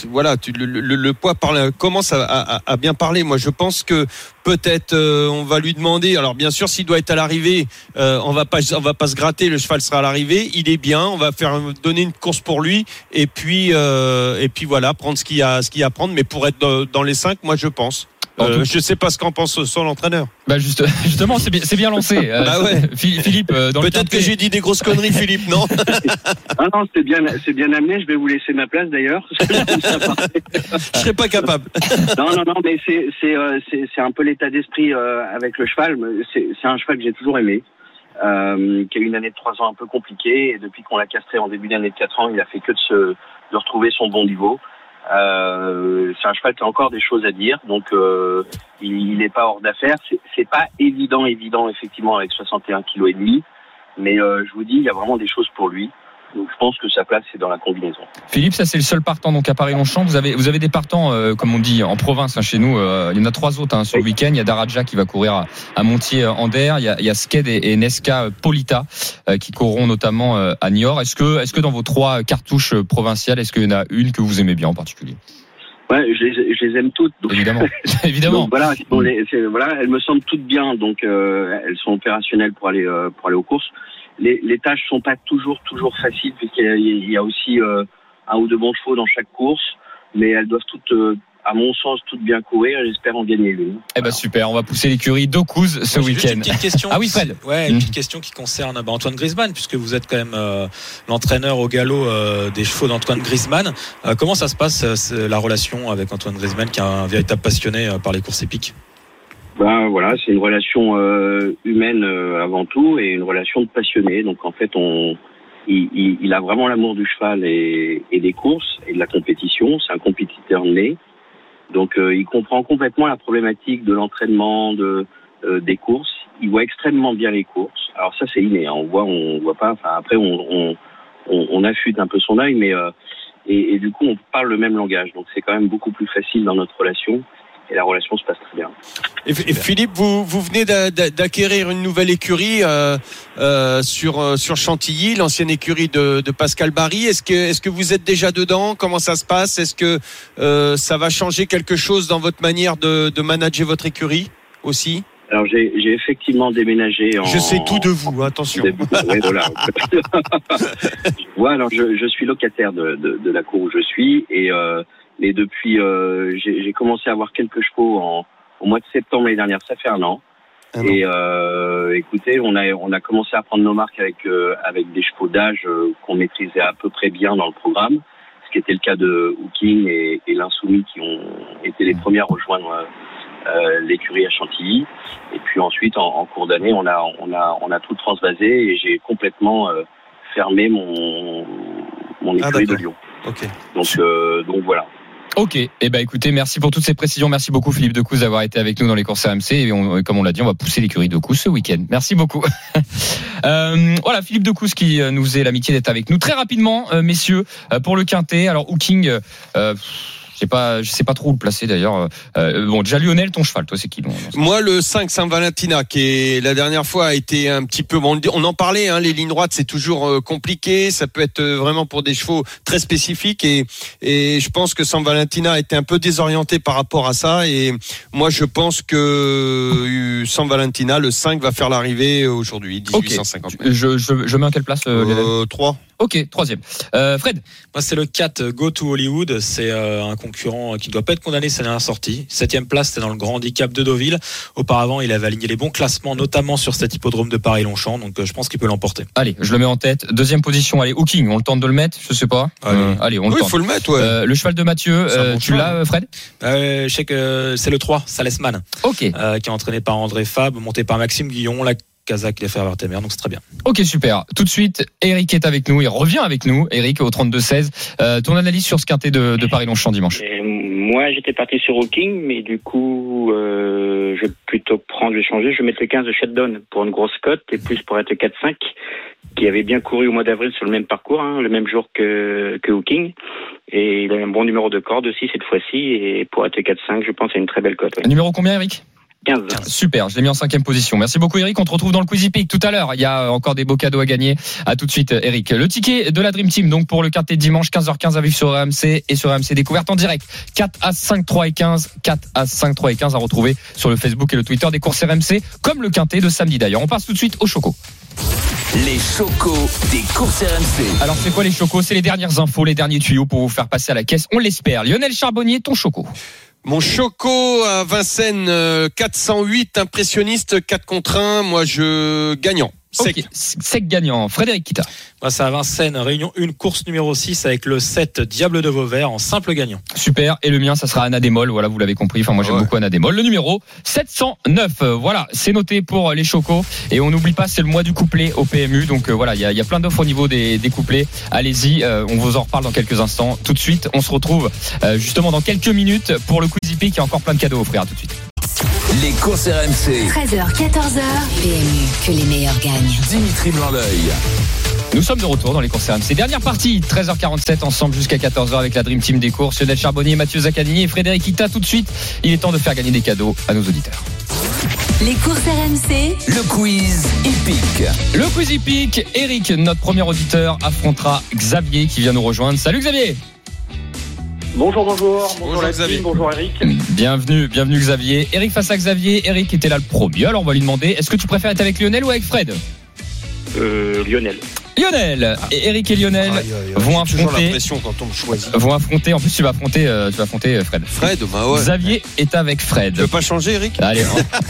voilà, le, poids parle, commence à, bien parler. Moi, je pense que peut-être on va lui demander. Alors bien sûr, s'il doit être à l'arrivée, on va pas, va pas se gratter. Le cheval sera à l'arrivée. Il est bien. On va faire donner une course pour lui, et puis et puis voilà, prendre ce qu'il y a, ce qu'il y a à prendre. Mais pour être dans les cinq, moi, je pense. Euh, je sais pas ce qu'en pense son l'entraîneur. Bah juste, (laughs) justement, c'est bien, lancé. Euh, Bah ouais. (laughs) Phil- Philippe, euh, Peut-être que j'ai dit des grosses conneries, (laughs) Philippe, non Ah non, c'est bien, c'est bien amené. Je vais vous laisser ma place d'ailleurs. Je serais pas capable. non, non, non, mais c'est euh, un peu l'état d'esprit euh, avec le cheval. C'est un cheval que j'ai toujours aimé, euh, qui a eu une année de trois ans un peu compliquée et depuis qu'on l'a castré en début d'année de quatre ans, il a fait que de se de retrouver son bon niveau. Euh, c'est un cheval qui a encore des choses à dire, donc euh, il n'est pas hors d'affaire. C'est- pas évident, évident effectivement avec 61 kg et demi, mais euh, je vous dis, il y a vraiment des choses pour lui. Donc je pense que sa place c'est dans la combinaison. Philippe, ça c'est le seul partant donc à Paris-Longchamp. Vous avez vous avez des partants euh, comme on dit en province hein, chez nous. euh, il y en a trois autres hein, sur le week-end. Il y a Daraja qui va courir à, à Montier-Ander. Il y a, il y a Sked et, et Nesca euh, Polita euh, qui courront notamment euh, à Niort. Est-ce que est-ce que dans vos trois cartouches euh, provinciales, est-ce qu'il y en a une que vous aimez bien en particulier? Ouais, je les, je les aime toutes. Donc, Évidemment, (laughs) (laughs) évidemment. donc voilà, bon, les- c'est- voilà, elles me semblent toutes bien, donc euh, elles sont opérationnelles pour aller euh, pour aller aux courses. Les, les tâches sont pas toujours toujours faciles puisqu'il y y a aussi euh, un ou deux bons chevaux dans chaque course, mais elles doivent toutes, euh, à mon sens, toutes bien courir. J'espère en gagner l'une. Eh ben super, on va pousser l'écurie d'Ocouz ce week-end. Une petite question. (laughs) Ah oui, Fred. Ouais, une petite question qui concerne bah, Antoine Griezmann, puisque vous êtes quand même euh, l'entraîneur au galop euh, des chevaux d'Antoine Griezmann. Euh, comment ça se passe euh, la relation avec Antoine Griezmann, qui est un véritable passionné euh, par les courses épiques? Ben voilà, c'est une relation euh, humaine euh, avant tout et une relation de passionné. Donc en fait, on, il, il- il a vraiment l'amour du cheval et, et des courses et de la compétition. C'est un compétiteur né. Donc euh, il comprend complètement la problématique de l'entraînement, de euh, des courses. Il voit extrêmement bien les courses. Alors ça c'est inné. hein. On voit, on voit pas. Enfin après on, on, on, affûte un peu son œil, mais euh, et du coup on parle le même langage. Donc c'est quand même beaucoup plus facile dans notre relation et la relation se passe très bien. Et, et Philippe, vous, vous venez d'a- d'a- d'acquérir une nouvelle écurie euh, euh, sur euh, sur Chantilly, l'ancienne écurie de, de Pascal Barry. Est-ce que est-ce que vous êtes déjà dedans? Comment ça se passe? Est-ce que euh, ça va changer quelque chose dans votre manière de, de manager votre écurie aussi? Alors j'ai j'ai effectivement déménagé en. Je sais tout de vous, attention. Ouais, voilà. (laughs) (laughs) ouais, alors je, je suis locataire de, de, de la cour où je suis et, euh, et depuis euh, j'ai j'ai commencé à avoir quelques chevaux en, au mois de septembre l'année dernière, ça fait un an. Et euh, écoutez, on a on a commencé à prendre nos marques avec euh, avec des chevaux d'âge euh, qu'on maîtrisait à peu près bien dans le programme, ce qui était le cas de Hooking et, et l'Insoumis qui ont été les premiers à rejoindre euh, euh, l'écurie à Chantilly. Et puis ensuite, en, en cours d'année, on a, on a, on a tout transvasé et j'ai complètement euh, fermé mon, mon Ah, écurie de d'accord. Lyon. Ok. Donc, euh, donc voilà. Ok, eh ben écoutez, merci pour toutes ces précisions. Merci beaucoup Philippe Decouz d'avoir été avec nous dans les courses RMC. Et on- comme on l'a dit, on va pousser l'écurie de ce week-end. Merci beaucoup. (laughs) Euh, voilà, Philippe Decouz qui euh, nous est l'amitié d'être avec nous. Très rapidement, euh, messieurs, euh, pour le quintet. Alors Hooking, euh, euh, je sais pas, je sais pas trop où le placer d'ailleurs. Euh, bon, déjà Lionel, ton cheval, toi c'est qui bon, Moi, le 5 Saint-Valentina, qui est la dernière fois a été un petit peu. bon, on en parlait, hein, les lignes droites, c'est toujours euh, compliqué. Ça peut être euh, vraiment pour des chevaux très spécifiques. Et, et je pense que Saint-Valentina a été un peu désorienté par rapport à ça. Et moi, je pense que euh, Saint-Valentina, le 5, va faire l'arrivée aujourd'hui, Ok. 1850 mètres. Je, je, je mets en quelle place euh, Euh, 3. Ok, troisième. Euh, Fred, Moi, c'est le 4 euh, Go to Hollywood. C'est euh, un concurrent qui ne doit pas être condamné sa dernière sortie. Septième place, c'était dans le grand handicap de Deauville. Auparavant, il avait aligné les bons classements, notamment sur cet hippodrome de Paris-Longchamp. Donc, euh, je pense qu'il peut l'emporter. allez, je le mets en tête. Deuxième position, allez, Hooking, on le tente de le mettre, je sais pas. Allez. Allez on le Oui, il tente. faut le mettre, ouais. Le cheval de Mathieu, C'est bon tu l'as, Fred? Je sais que c'est le 3, Salesman, Ok. qui est entraîné par André Fab, monté par Maxime Guillon, la Kazakh, les frères Vertemer. Donc, c'est très bien. Ok, super. Tout de suite, Eric est avec nous. Il revient avec nous. Eric au 32-16. Euh, ton analyse sur ce quintet de, de Paris-Longchamp dimanche? Et moi, j'étais parti sur Hawking, mais du coup, euh, je vais plutôt prendre, je vais changer. Je vais mettre le 15 de Shutdown pour une grosse cote et plus pour être 4-5, qui avait bien couru au mois d'avril sur le même parcours, hein, le même jour que, que Hawking. Et il a un bon numéro de corde aussi cette fois-ci. Et pour être 4-5, je pense c'est une très belle cote. ouais. Numéro combien, Eric? 15. Super, je l'ai mis en cinquième position. Merci beaucoup, Eric. On te retrouve dans le Quizy Peak tout à l'heure. Il y a encore des beaux cadeaux à gagner. À tout de suite, Eric. Le ticket de la Dream Team, donc pour le quintet de dimanche, 15h15 à vivre sur RMC et sur RMC Découverte en direct. 4 à 5, 3 et 15. 4 à 5, 3 et 15 à retrouver sur le Facebook et le Twitter des courses RMC, comme le quintet de samedi d'ailleurs. On passe tout de suite au Choco. Les chocos des courses RMC. Alors, c'est quoi les chocos? C'est les dernières infos, les derniers tuyaux pour vous faire passer à la caisse. On l'espère. Lionel Charbonnier, ton choco. Mon Choco à Vincennes, euh, 408, impressionniste, 4 contre 1. Moi, je gagnant. Sec. Gagnant. Frédéric Kita. Moi, c'est à Vincennes, réunion 1, course numéro 6 avec le 7 Diable de Vauvert en simple gagnant. Super. Et le mien, ça sera Anna Démol. Voilà, vous l'avez compris. Enfin, moi, j'aime Ouais. beaucoup Anna Démol. Le numéro 709. Euh, Voilà, c'est noté pour les chocos. Et on n'oublie pas, c'est le mois du couplet au PMU. Donc euh, voilà, il y, a- il y a plein d'offres au niveau des, des couplets. Allez-y, euh, on vous en reparle dans quelques instants. Tout de suite, on se retrouve euh, justement dans quelques minutes pour le Quizy Peak. Il y a encore plein de cadeaux à offrir. À tout de suite. Les courses RMC. 13h, 14h. PMU, que les meilleurs gagnent. Dimitri Blanc-L'œil. Nous sommes de retour dans les courses RMC. Dernière partie, 13h47 ensemble jusqu'à 14h avec la Dream Team des courses. Lionel Charbonnier, Mathieu Zaccanini et Frédéric Ita. Tout de suite, il est temps de faire gagner des cadeaux à nos auditeurs. Les courses RMC, Le quiz épique. Le quiz hippique, Eric, notre premier auditeur, affrontera Xavier qui vient nous rejoindre. Salut Xavier Bonjour, bonjour. Bonjour, Bonjour, la Xavier. team, bonjour Eric. Bienvenue, bienvenue Xavier. Eric face à Xavier. Eric était là le premier, alors on va lui demander est-ce que tu préfères être avec Lionel ou avec Fred? Euh, Lionel. Lionel et Eric et Lionel Aïe, aïe, aïe. vont affronter l'impression quand on me choisit. vont affronter en plus tu vas affronter euh, tu vas affronter euh, Fred. Fred, bah ouais. Xavier est avec Fred. Tu veux pas changer, Eric? Allez,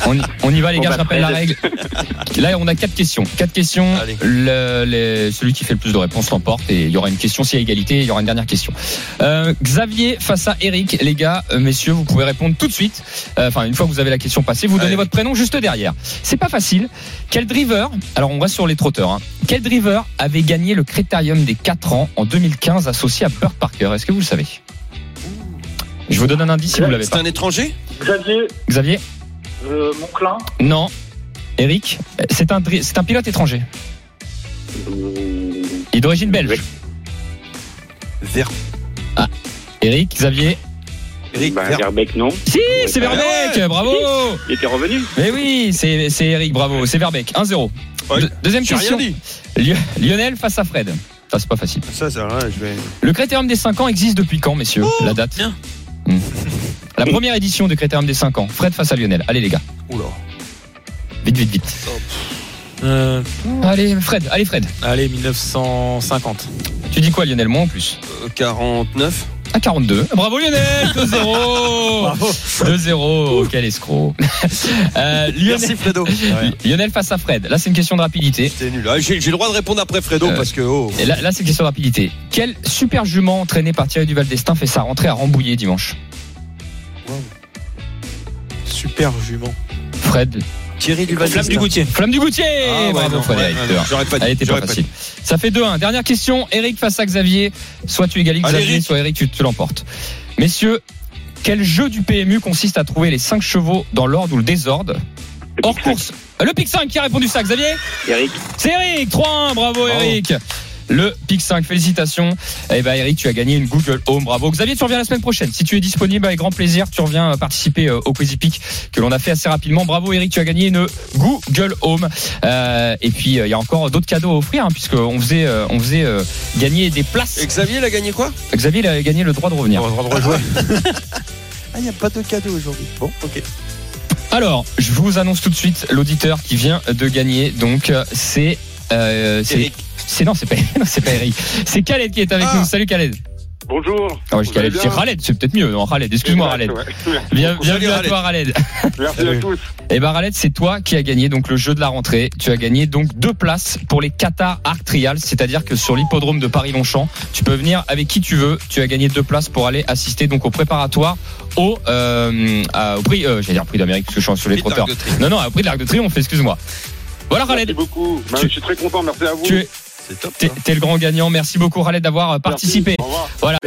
on, on y, va les gars, bah, je rappelle la règle. Là, on a quatre questions. Quatre questions. Le- les- celui qui fait le plus de réponses l'emporte et il y aura une question s'il y a égalité, il y aura une dernière question. Euh, Xavier face à Eric, les gars, messieurs, vous pouvez répondre tout de suite. Euh, Enfin, une fois que vous avez la question passée, vous donnez Allez. votre prénom juste derrière. C'est pas facile. Quel driver Alors, on reste sur les trotteurs. hein. Quel driver avait gagné le critérium des 4 ans en 2015 associé à Burt Parker Est-ce que vous le savez? Je vous donne un indice si vous l'avez C'est pas. un étranger? Xavier, Xavier? Euh, Monclin, Non. Eric, c'est un, c'est pilote étranger. Il est d'origine belge. Vert. Eric, Xavier? Eric, Bah, Vert. Verbeck, non. Si, c'est bah, Verbeek, bravo Il était revenu. Mais oui, c'est c'est Eric, bravo, c'est Verbeek, 1-0. Ouais. De- deuxième J'ai question. rien dit. Lio- Lionel face à Fred. Ça, c'est pas facile. Ça, ça, là, je vais. Le Critérium des 5 ans existe depuis quand, messieurs La date bien. Hmm. La première édition du Critérium des 5 ans. Fred face à Lionel. Allez, les gars. Oula. Vite, vite, vite. Euh, Allez, Fred, allez, Fred. allez, 1950. Tu dis quoi, Lionel Moins ou plus? Euh, 49. À 42. Bravo Lionel (laughs) 2-0 2-0 Quel escroc (laughs) Euh, Lionel, Merci, Fredo. (laughs) Lionel face à Fred. Là, c'est une question de rapidité. C'était nul. Ah, J'ai le droit de répondre après Fredo Euh, parce que. Oh. Et là, là c'est une question de rapidité. Quel super jument entraîné par Thierry Duval d'Estaing fait sa rentrée à Rambouillet dimanche? Super jument. Fred. Thierry Duval. Flamme du Goutier. Flamme du Goutier Ah, Bravo ouais, ouais, non, J'aurais pas dit. Elle était pas j'aurais pas facile. dit. Ça fait 2-1. Dernière question. Eric face à Xavier. Soit tu égalises Xavier, Eric. soit Eric, tu te l'emportes. Messieurs, quel jeu du PMU consiste à trouver les 5 chevaux dans l'ordre ou le désordre Hors course. Le Pic 5 qui a répondu ça, Xavier Eric. C'est Eric, 3-1, bravo Eric. Le Pic 5, félicitations. Eh ben Eric, tu as gagné une Google Home, bravo. Xavier, tu reviens la semaine prochaine. Si tu es disponible, avec grand plaisir, tu reviens euh, participer euh, au Quiz Pic que l'on a fait assez rapidement. Bravo Eric, tu as gagné une Google Home. Euh, et puis il y a encore d'autres cadeaux à offrir, hein, puisqu'on faisait, euh, on faisait euh, gagner des places. Et Xavier, il a gagné quoi? Xavier, il a gagné le droit de revenir. De. (laughs) Ah, il n'y a pas de cadeau aujourd'hui. Bon, ok. Alors, je vous annonce tout de suite l'auditeur qui vient de gagner. Donc, c'est. euh, c'est- Eric. C'est non, c'est pas, (laughs) non, c'est pas Eric. C'est Khaled qui est avec Ah. nous. Salut Khaled. bonjour. Ah ouais, je- Khaled, c'est Khaled, c'est peut-être mieux. Non, Khaled, excuse-moi Khaled. Ouais. Bien, bienvenue à toi Khaled. Merci Salut. à tous. (laughs) Et ben Khaled, c'est toi qui as gagné donc le jeu de la rentrée. Tu as gagné donc deux places pour les Qatar Arc Trials, c'est-à-dire que sur l'hippodrome de Paris-Longchamp, tu peux venir avec qui tu veux. Tu as gagné deux places pour aller assister donc au préparatoire au, euh, à- au prix, euh, j'allais dire prix d'Amérique parce que je suis sur les trotteurs. Non non, au prix de l'Arc de Triomphe, excuse-moi. Voilà Merci Khaled, beaucoup. Ben, Tu- Je suis très content. Merci à vous. tu es, C'est top. t'es, le grand gagnant. Merci beaucoup Khaled d'avoir participé. Merci. Au revoir. Voilà.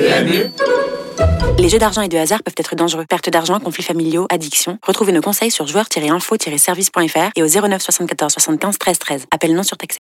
Les jeux d'argent et de hasard peuvent être dangereux. Perte d'argent, conflits familiaux, addiction. Retrouvez nos conseils sur joueurs-info-service.fr et au 09 74 75 13 13. Appel non surtaxé.